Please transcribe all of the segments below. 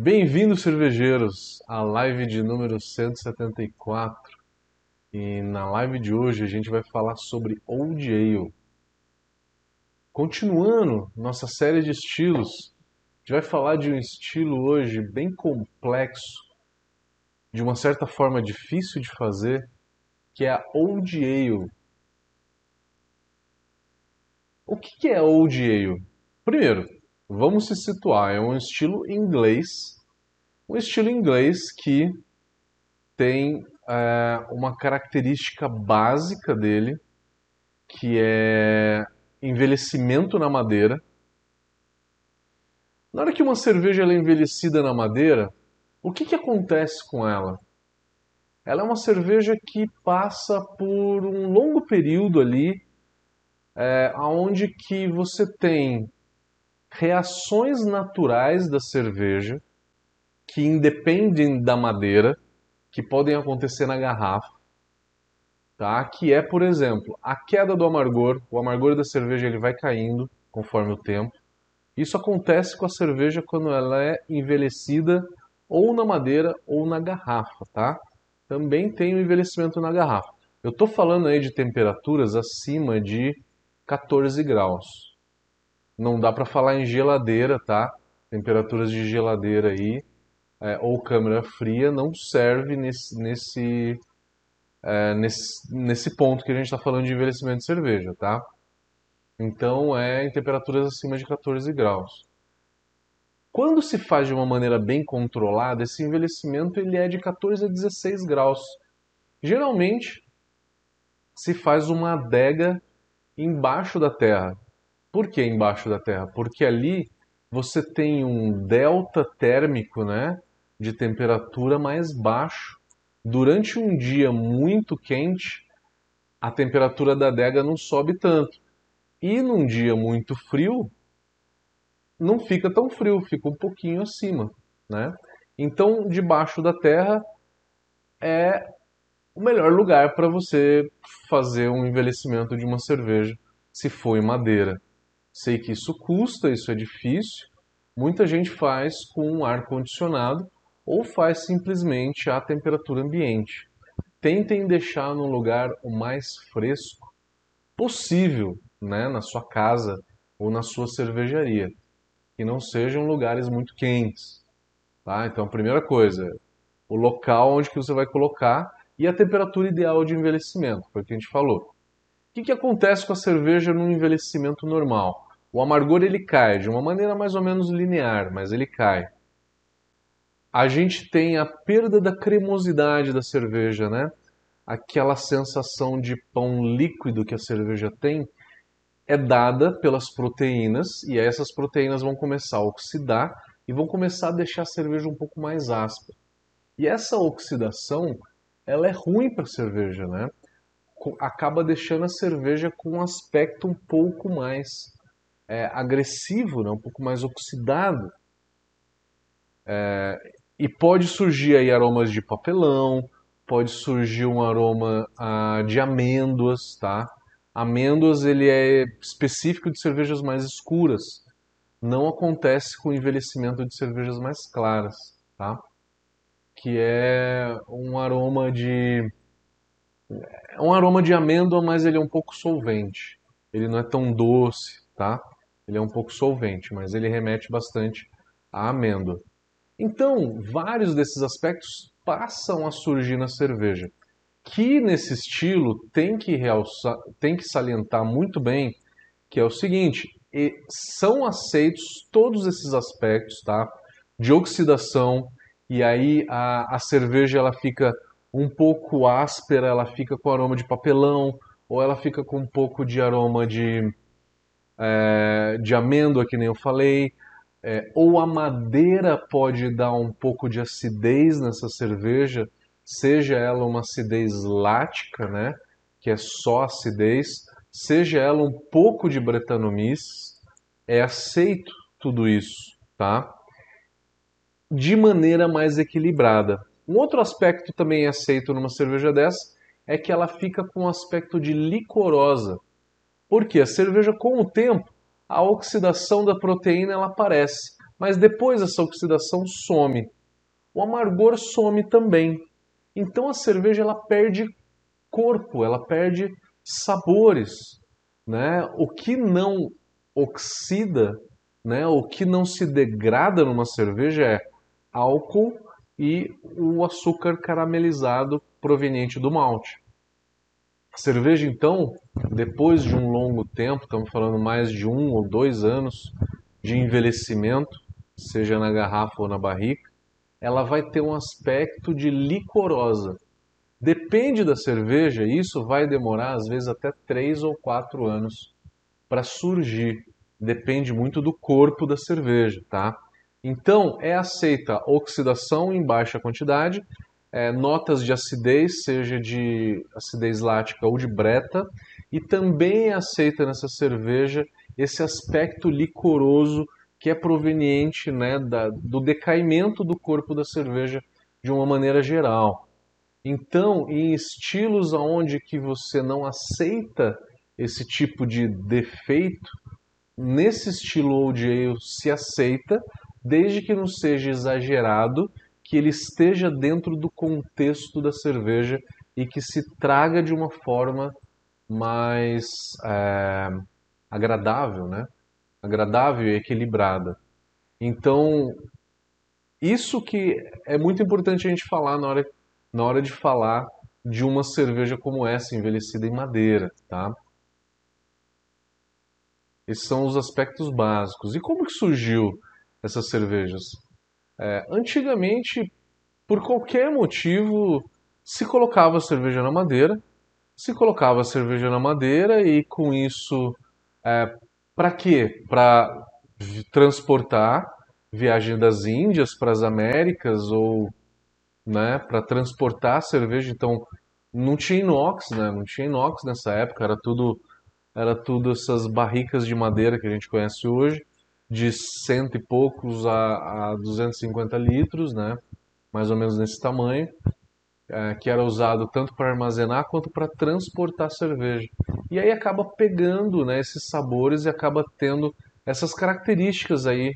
Bem-vindos, cervejeiros, à live de número 174. E na live de hoje a gente vai falar sobre Old Ale. Continuando nossa série de estilos, a gente vai falar de um estilo hoje bem complexo, de uma certa forma difícil de fazer, que é a Old Ale. O que é Old Ale? Primeiro, vamos se situar. É um estilo inglês, um estilo inglês que tem é, uma característica básica dele, que é envelhecimento na madeira. Na hora que uma cerveja é envelhecida na madeira, o que, que acontece com ela? Ela é uma cerveja que passa por um longo período ali, é, onde que você tem reações naturais da cerveja que independem da madeira, que podem acontecer na garrafa, tá? Que é, por exemplo, a queda do amargor. O amargor da cerveja ele vai caindo conforme o tempo. Isso acontece com a cerveja quando ela é envelhecida ou na madeira ou na garrafa, tá? Também tem o envelhecimento na garrafa. Eu estou falando aí de temperaturas acima de 14 graus. Não dá para falar em geladeira, tá? Temperaturas de geladeira aí é, ou câmera fria não serve nesse, nesse, é, nesse, nesse ponto que a gente está falando de envelhecimento de cerveja, tá? Então é em temperaturas acima de 14 graus. Quando se faz de uma maneira bem controlada, esse envelhecimento ele é de 14 a 16 graus. Geralmente se faz uma adega embaixo da terra. Por que embaixo da terra? Porque ali você tem um delta térmico, né, de temperatura mais baixo. Durante um dia muito quente, a temperatura da adega não sobe tanto. E num dia muito frio, não fica tão frio, fica um pouquinho acima, né? Então, debaixo da terra é o melhor lugar para você fazer um envelhecimento de uma cerveja, se for em madeira. Sei que isso custa, isso é difícil. Muita gente faz com ar condicionado ou faz simplesmente a temperatura ambiente. Tentem deixar no lugar o mais fresco possível, né, na sua casa ou na sua cervejaria, que não sejam lugares muito quentes. Tá? Então, a primeira coisa, o local onde que você vai colocar e a temperatura ideal de envelhecimento, foi o que a gente falou. O que, que acontece com a cerveja no envelhecimento normal? O amargor ele cai de uma maneira mais ou menos linear, mas ele cai a gente tem a perda da cremosidade da cerveja, né? Aquela sensação de pão líquido que a cerveja tem é dada pelas proteínas e essas proteínas vão começar a oxidar e vão começar a deixar a cerveja um pouco mais áspera. E essa oxidação, ela é ruim para a cerveja, né? Acaba deixando a cerveja com um aspecto um pouco mais é, agressivo, né? um pouco mais oxidado. É, e pode surgir aí aromas de papelão, pode surgir um aroma ah, de amêndoas, tá? Amêndoas ele é específico de cervejas mais escuras. Não acontece com o envelhecimento de cervejas mais claras, tá? Que é um aroma de é um aroma de amêndoa, mas ele é um pouco solvente. Ele não é tão doce, tá? Ele é um pouco solvente, mas ele remete bastante à amêndoa. Então, vários desses aspectos passam a surgir na cerveja, que nesse estilo tem que realçar, tem que salientar muito bem, que é o seguinte, são aceitos todos esses aspectos, tá? De oxidação, e aí a, a cerveja ela fica um pouco áspera, ela fica com aroma de papelão, ou ela fica com um pouco de aroma de, é, de amêndoa, que nem eu falei, é, ou a madeira pode dar um pouco de acidez nessa cerveja, seja ela uma acidez lática, né, que é só acidez, seja ela um pouco de bretanomices, é aceito tudo isso, tá? De maneira mais equilibrada. Um outro aspecto também aceito numa cerveja dessa é que ela fica com um aspecto de licorosa. Porque a cerveja com o tempo a oxidação da proteína ela aparece. Mas depois essa oxidação some. O amargor some também. Então a cerveja ela perde corpo, ela perde sabores, né? O que não oxida, né? O que não se degrada numa cerveja é álcool e o açúcar caramelizado proveniente do malte. Cerveja, então, depois de um longo tempo, estamos falando mais de um ou dois anos de envelhecimento, seja na garrafa ou na barrica, ela vai ter um aspecto de licorosa. Depende da cerveja, isso vai demorar às vezes até três ou quatro anos para surgir. Depende muito do corpo da cerveja, tá? Então, é aceita oxidação em baixa quantidade, é, notas de acidez, seja de acidez lática ou de breta, e também é aceita nessa cerveja esse aspecto licoroso que é proveniente né, da, do decaimento do corpo da cerveja de uma maneira geral. Então, em estilos onde que você não aceita esse tipo de defeito, nesse estilo Old Ale se aceita, desde que não seja exagerado, que ele esteja dentro do contexto da cerveja e que se traga de uma forma mais é, agradável, né? Agradável e equilibrada. Então, isso que é muito importante a gente falar na hora, na hora de falar de uma cerveja como essa, envelhecida em madeira, tá? Esses são os aspectos básicos. E como que surgiu essas cervejas? É, antigamente, por qualquer motivo, se colocava cerveja na madeira, se colocava cerveja na madeira e com isso, é, para quê? Para transportar viagem das Índias para as Américas ou né, para transportar cerveja. Então, não tinha inox, né? Não tinha inox nessa época, era tudo era tudo essas barricas de madeira que a gente conhece hoje de cento e poucos a, a 250 litros, né? mais ou menos nesse tamanho, é, que era usado tanto para armazenar quanto para transportar cerveja. E aí acaba pegando né, esses sabores e acaba tendo essas características aí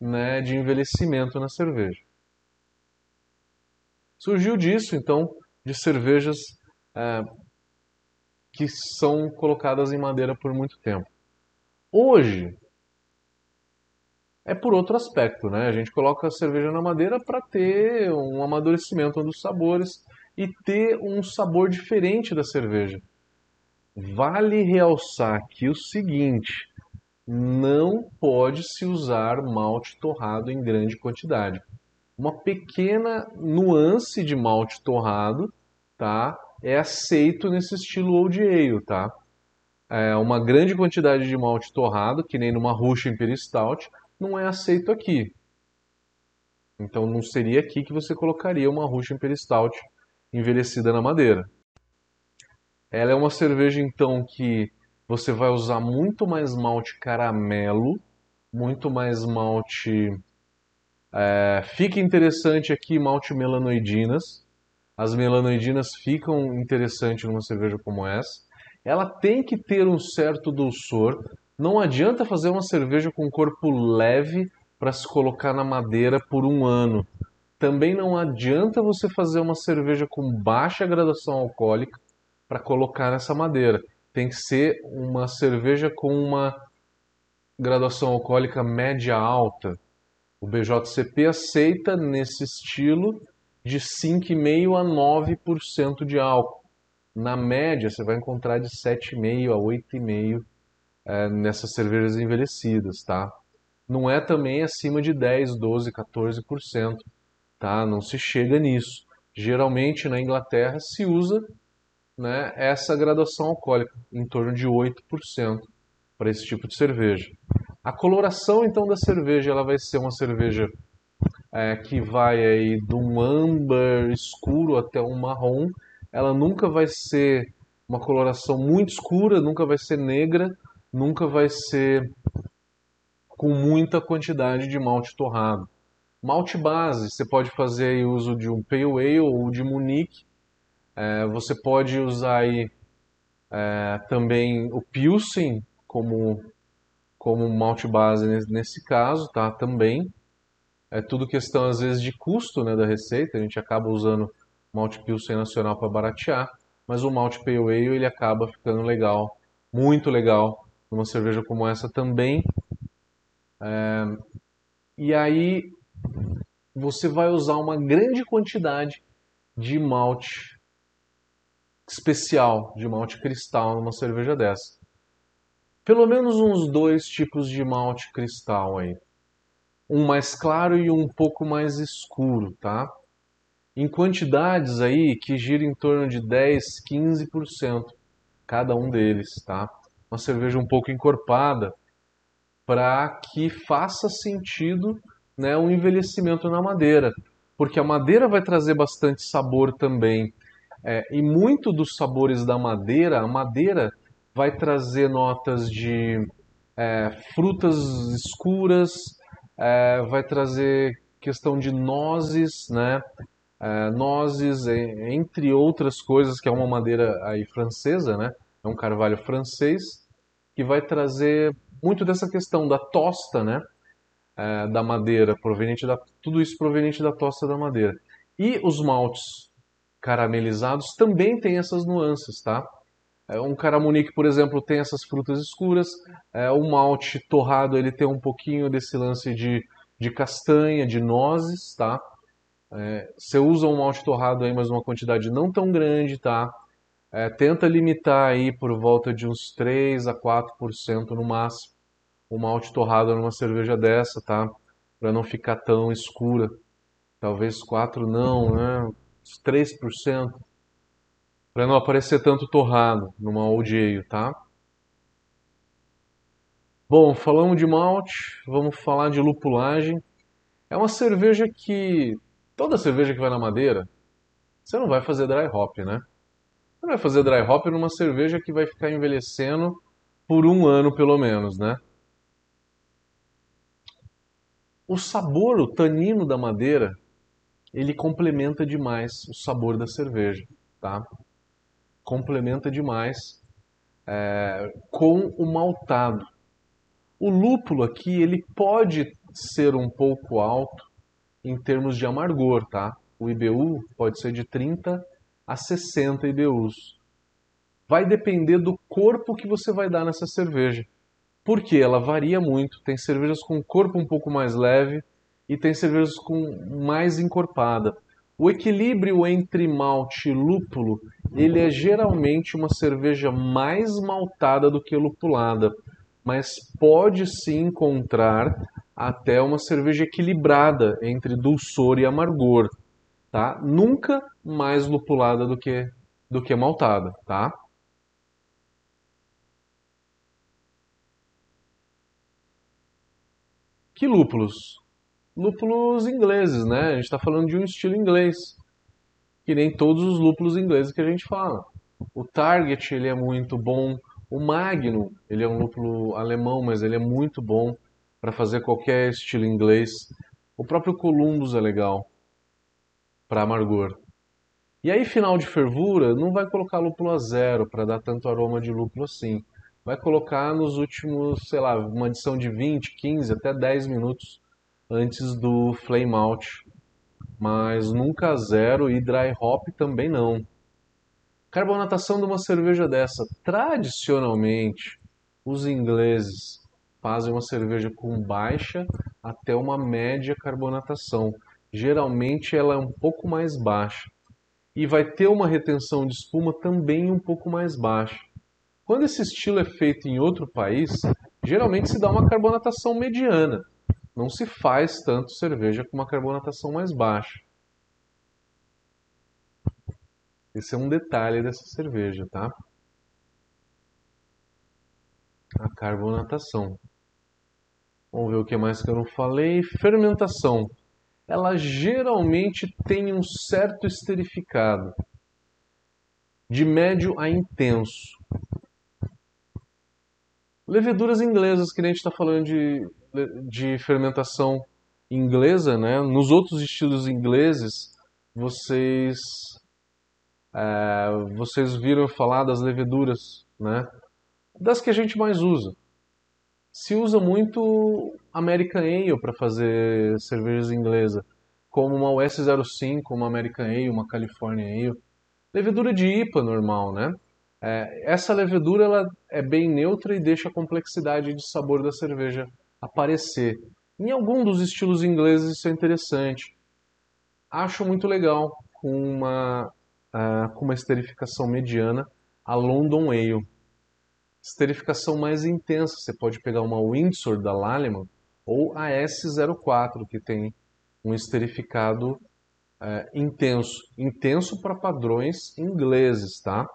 né, de envelhecimento na cerveja. Surgiu disso, então, de cervejas é, que são colocadas em madeira por muito tempo. Hoje, é por outro aspecto, né? A gente coloca a cerveja na madeira para ter um amadurecimento dos sabores e ter um sabor diferente da cerveja. Vale realçar aqui o seguinte: não pode se usar malte torrado em grande quantidade. Uma pequena nuance de malte torrado, tá? É aceito nesse estilo old ale, tá? É uma grande quantidade de malte torrado, que nem numa Russian Imperial Stout, não é aceito aqui. Então não seria aqui que você colocaria uma Russian Imperial Stout envelhecida na madeira. Ela é uma cerveja então que você vai usar muito mais malte caramelo, muito mais malte. É, fica interessante aqui malte melanoidinas. As melanoidinas ficam interessantes numa cerveja como essa. Ela tem que ter um certo dulçor, não adianta fazer uma cerveja com corpo leve para se colocar na madeira por um ano. Também não adianta você fazer uma cerveja com baixa graduação alcoólica para colocar nessa madeira. Tem que ser uma cerveja com uma graduação alcoólica média alta. O BJCP aceita nesse estilo de 5,5 a 9% de álcool. Na média, você vai encontrar de 7,5 a 8,5 é, nessas cervejas envelhecidas, tá? Não é também acima de 10, 12, 14%, tá? Não se chega nisso. Geralmente na Inglaterra se usa né, essa graduação alcoólica, em torno de 8% para esse tipo de cerveja. A coloração então da cerveja ela vai ser uma cerveja é, que vai aí de um âmbar escuro até um marrom. Ela nunca vai ser uma coloração muito escura, nunca vai ser negra, nunca vai ser com muita quantidade de malte torrado. Malte base, você pode fazer uso de um Pale Ale ou de Munique. É, você pode usar aí, é, também o Pilsen como, como malte base nesse, nesse caso, tá? Também. é tudo questão às vezes de custo né, da receita, a gente acaba usando malte Pilsen nacional para baratear, mas o malte Pale Ale ele acaba ficando legal, muito legal, numa cerveja como essa também. É... E aí você vai usar uma grande quantidade de malte especial, de malte cristal numa cerveja dessa. Pelo menos uns dois tipos de malte cristal aí. Um mais claro e um pouco mais escuro, tá? Em quantidades aí que gira em torno de 10, 15% cada um deles, tá? Uma cerveja um pouco encorpada para que faça sentido né, um envelhecimento na madeira, porque a madeira vai trazer bastante sabor também. É, e muito dos sabores da madeira, a madeira vai trazer notas de é, frutas escuras, é, vai trazer questão de nozes, né? É, nozes, entre outras coisas, que é uma madeira aí francesa, né? É um carvalho francês, que vai trazer muito dessa questão da tosta, né? é, da madeira, proveniente da, tudo isso proveniente da tosta da madeira. E os maltes caramelizados também têm essas nuances, tá? É, um caramunique, por exemplo, tem essas frutas escuras. É, o malte torrado ele tem um pouquinho desse lance de, de castanha, de nozes, tá? É, você usa um malte torrado aí, mas uma quantidade não tão grande, tá? É, tenta limitar aí por volta de uns 3 a 4% no máximo o malte torrado numa cerveja dessa, tá? Para não ficar tão escura. Talvez 4 não, né? 3%. Para não aparecer tanto torrado numa old ale, tá? Bom, falamos de malte, vamos falar de lupulagem. É uma cerveja que toda cerveja que vai na madeira, você não vai fazer dry hop, né? Você vai fazer dry hop numa cerveja que vai ficar envelhecendo por um ano pelo menos, né? O sabor, o tanino da madeira, ele complementa demais o sabor da cerveja, tá? Complementa demais é, com o maltado. O lúpulo aqui, ele pode ser um pouco alto em termos de amargor, tá? O IBU pode ser de 30 a 60 IBUs. Vai depender do corpo que você vai dar nessa cerveja porque ela varia muito. Tem cervejas com corpo um pouco mais leve e tem cervejas com mais encorpada. O equilíbrio entre malte e lúpulo, ele é geralmente uma cerveja mais maltada do que lupulada, mas pode se encontrar até uma cerveja equilibrada entre dulçor e amargor, tá? Nunca mais lupulada do que do que maltada, tá? Que lúpulos? Lúpulos ingleses, né? A gente está falando de um estilo inglês, que nem todos os lúpulos ingleses que a gente fala. O Target ele é muito bom, o Magnum ele é um lúpulo alemão, mas ele é muito bom para fazer qualquer estilo inglês. O próprio Columbus é legal para amargor. E aí, final de fervura, não vai colocar lúpulo a zero para dar tanto aroma de lúpulo assim vai colocar nos últimos, sei lá, uma adição de 20, 15, até 10 minutos antes do flame out. Mas nunca zero e dry hop também não. Carbonatação de uma cerveja dessa. Tradicionalmente, os ingleses fazem uma cerveja com baixa até uma média carbonatação. Geralmente ela é um pouco mais baixa. E vai ter uma retenção de espuma também um pouco mais baixa. Quando esse estilo é feito em outro país, geralmente se dá uma carbonatação mediana. Não se faz tanto cerveja com uma carbonatação mais baixa. Esse é um detalhe dessa cerveja, tá? A carbonatação. Vamos ver o que mais que eu não falei. Fermentação. Ela geralmente tem um certo esterificado, de médio a intenso. Leveduras inglesas, que a gente está falando de, de fermentação inglesa, né? Nos outros estilos ingleses, vocês é, vocês viram falar das leveduras, né? Das que a gente mais usa. Se usa muito American Ale para fazer cervejas inglesa, como uma US05, uma American Ale, uma California Ale. Levedura de IPA normal, né? É, essa levedura ela é bem neutra e deixa a complexidade de sabor da cerveja aparecer. Em algum dos estilos ingleses isso é interessante. Acho muito legal com uma, uh, com uma esterificação mediana a London Ale. Esterificação mais intensa, você pode pegar uma Windsor da Lallemand ou a S04, que tem um esterificado uh, intenso. Intenso para padrões ingleses, tá?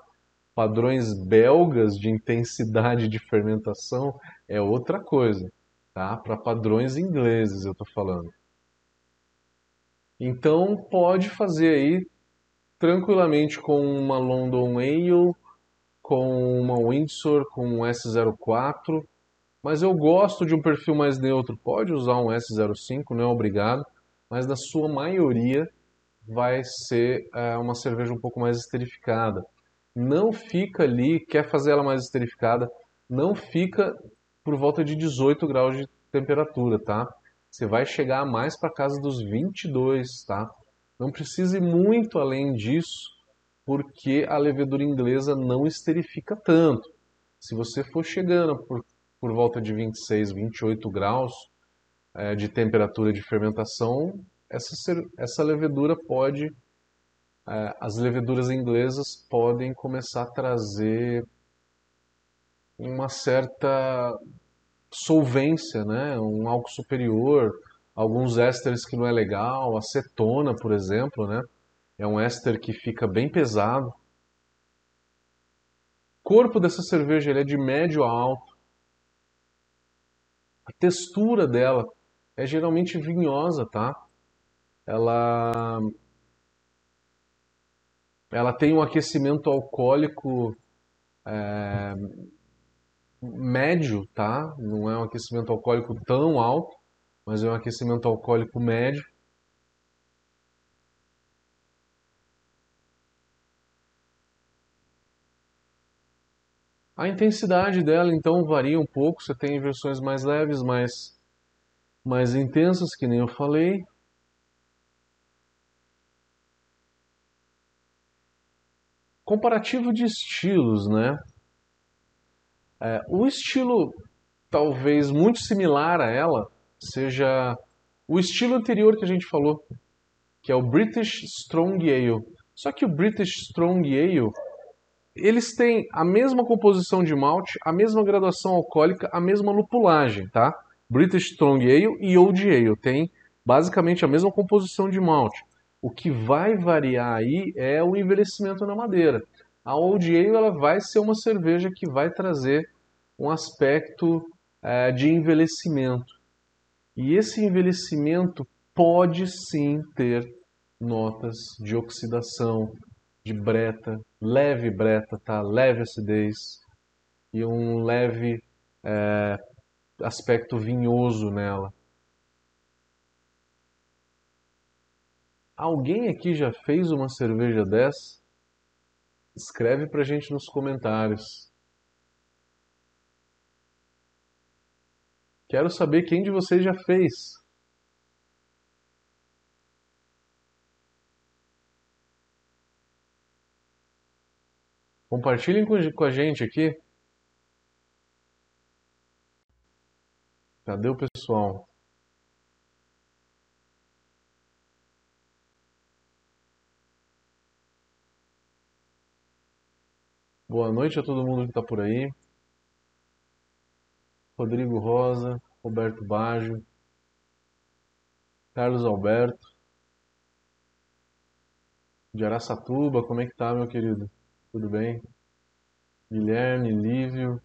Padrões belgas de intensidade de fermentação é outra coisa, tá? Para padrões ingleses eu estou falando. Então pode fazer aí tranquilamente com uma London Ale, com uma Windsor, com um S04, mas eu gosto de um perfil mais neutro. Pode usar um S05, não é obrigado, mas na sua maioria vai ser é, uma cerveja um pouco mais esterificada. Não fica ali, quer fazer ela mais esterificada, não fica por volta de 18 graus de temperatura, tá? Você vai chegar mais para casa dos 22, tá? Não precise muito além disso, porque a levedura inglesa não esterifica tanto. Se você for chegando por, por volta de 26, 28 graus é, de temperatura de fermentação, essa, essa levedura pode, é, as leveduras inglesas podem começar a trazer uma certa solvência, né? um álcool superior, alguns ésteres que não é legal, acetona, por exemplo, né? É um éster que fica bem pesado. O corpo dessa cerveja é de médio a alto. A textura dela é geralmente vinhosa, tá? Ela ela tem um aquecimento alcoólico é, médio, tá? Não é um aquecimento alcoólico tão alto mas é um aquecimento alcoólico médio. A intensidade dela então varia um pouco, você tem versões mais leves, mais, mais intensas, que nem eu falei. Comparativo de estilos, né? É, o estilo talvez muito similar a ela seja o estilo anterior que a gente falou, que é o British Strong Ale. Só que o British Strong Ale, eles têm a mesma composição de malte, a mesma graduação alcoólica, a mesma lupulagem, tá? British Strong Ale e Old Ale têm basicamente a mesma composição de malte. O que vai variar aí é o envelhecimento na madeira. A Old Ale ela vai ser uma cerveja que vai trazer um aspecto é, de envelhecimento. E esse envelhecimento pode sim ter notas de oxidação, de breta, leve breta, tá? leve acidez e um leve é, aspecto vinhoso nela. Alguém aqui já fez uma cerveja dessa? Escreve pra gente nos comentários. Quero saber quem de vocês já fez. Compartilhem com a gente aqui. Cadê o pessoal? Boa noite a todo mundo que está por aí. Rodrigo Rosa, Roberto Baggio, Carlos Alberto, de Araçatuba, como é que tá, meu querido? Tudo bem? Guilherme, Lívio.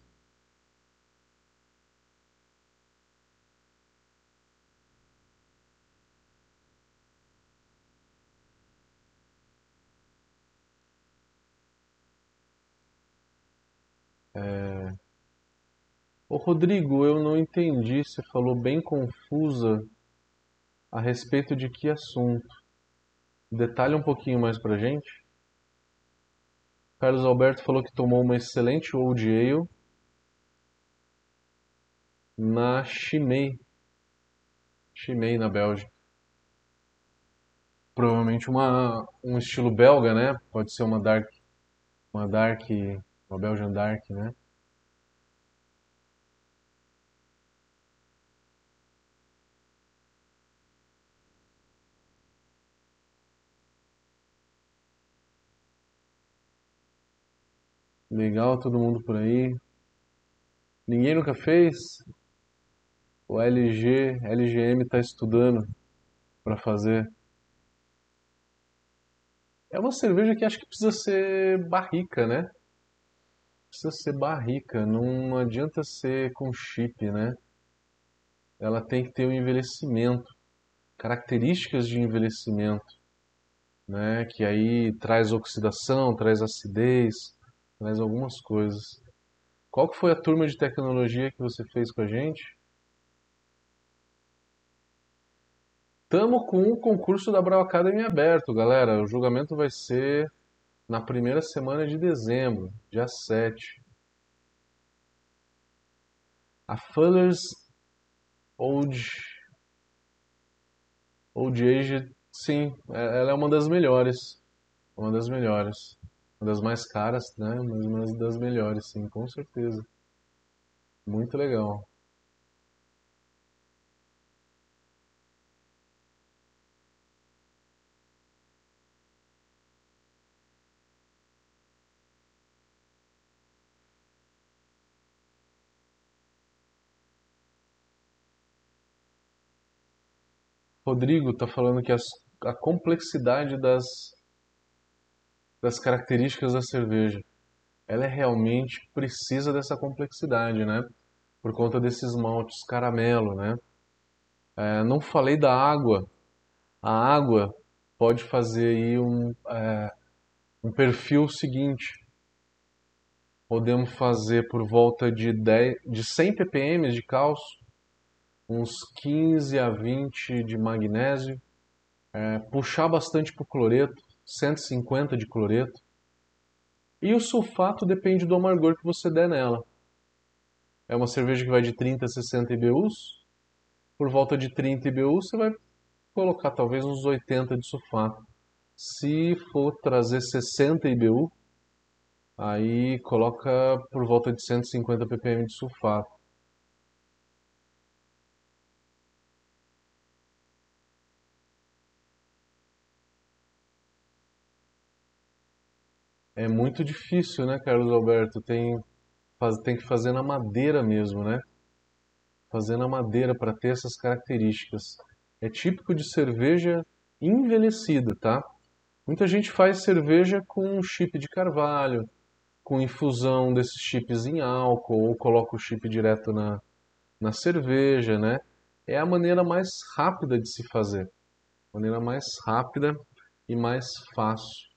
É... Rodrigo, eu não entendi, você falou bem confusa a respeito de que assunto. Detalhe um pouquinho mais pra gente. Carlos Alberto falou que tomou uma excelente Old Ale na Chimay. Chimay na Bélgica. Provavelmente uma, um estilo belga, né? Pode ser uma Dark, uma Dark, uma Belgian Dark, né? Legal, todo mundo por aí. Ninguém nunca fez? O LG, LGM está estudando para fazer. É uma cerveja que acho que precisa ser barrica, né? Precisa ser barrica, não adianta ser com chip, né? Ela tem que ter um envelhecimento, características de envelhecimento, né? Que aí traz oxidação, traz acidez, traz algumas coisas. Qual que foi a turma de tecnologia que você fez com a gente? Tamo com o concurso da Brau Academy aberto, galera. O julgamento vai ser na primeira semana de dezembro, dia 7. A Fuller's Old Old Age, sim, é, ela é uma das melhores. Uma das melhores. Uma das mais caras, né? Mas uma das melhores, sim, com certeza. Muito legal. Rodrigo está falando que as, a complexidade das, das características da cerveja, ela é realmente precisa dessa complexidade, né? Por conta desses maltes caramelo, né? É, não falei da água. A água pode fazer aí um, é, um perfil seguinte. Podemos fazer por volta de, 10, de 100 ppm de cálcio, uns 15 a 20 de magnésio, é, puxar bastante para o cloreto, 150 de cloreto. E o sulfato depende do amargor que você der nela. É uma cerveja que vai de 30 a 60 IBUs. Por volta de 30 IBUs você vai colocar talvez uns 80 de sulfato. Se for trazer 60 IBU, aí coloca por volta de 150 ppm de sulfato. É muito difícil, né, Carlos Alberto? Tem, faz, tem que fazer na madeira mesmo, né? Fazer na madeira para ter essas características. É típico de cerveja envelhecida, tá? Muita gente faz cerveja com chip de carvalho, com infusão desses chips em álcool, ou coloca o chip direto na, na cerveja, né? É a maneira mais rápida de se fazer. Maneira mais rápida e mais fácil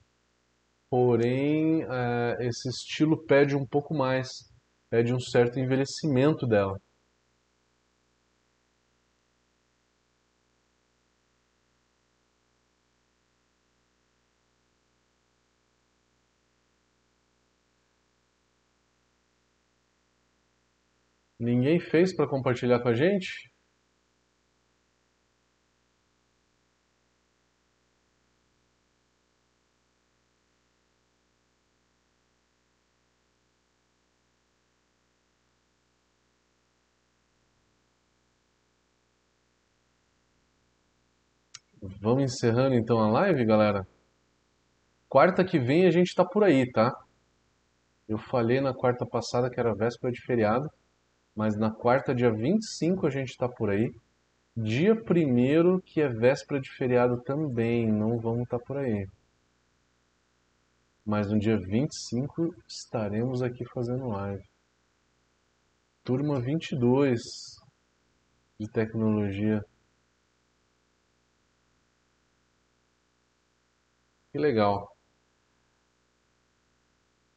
porém é, esse estilo pede um pouco mais, pede um certo envelhecimento dela. Ninguém fez para compartilhar com a gente? Vamos encerrando então a live, galera? Quarta que vem a gente tá por aí, tá? Eu falei na quarta passada que era véspera de feriado, mas na quarta, dia 25, a gente tá por aí. Dia primeiro, que é véspera de feriado também, não vamos estar tá por aí. Mas no dia 25 estaremos aqui fazendo live. Turma 22 de tecnologia. Que legal.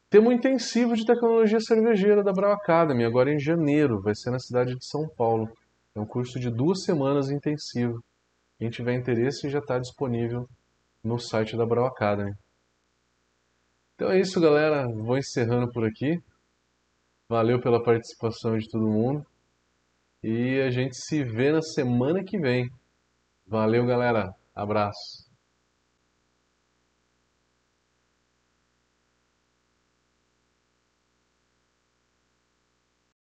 Temos um intensivo de tecnologia cervejeira da Brau Academy, agora em janeiro, vai ser na cidade de São Paulo. É um curso de duas semanas intensivo. Quem tiver interesse já está disponível no site da Brau Academy. Então é isso, galera. Vou encerrando por aqui. Valeu pela participação de todo mundo. e a gente se vê na semana que vem. Valeu, galera. Abraço.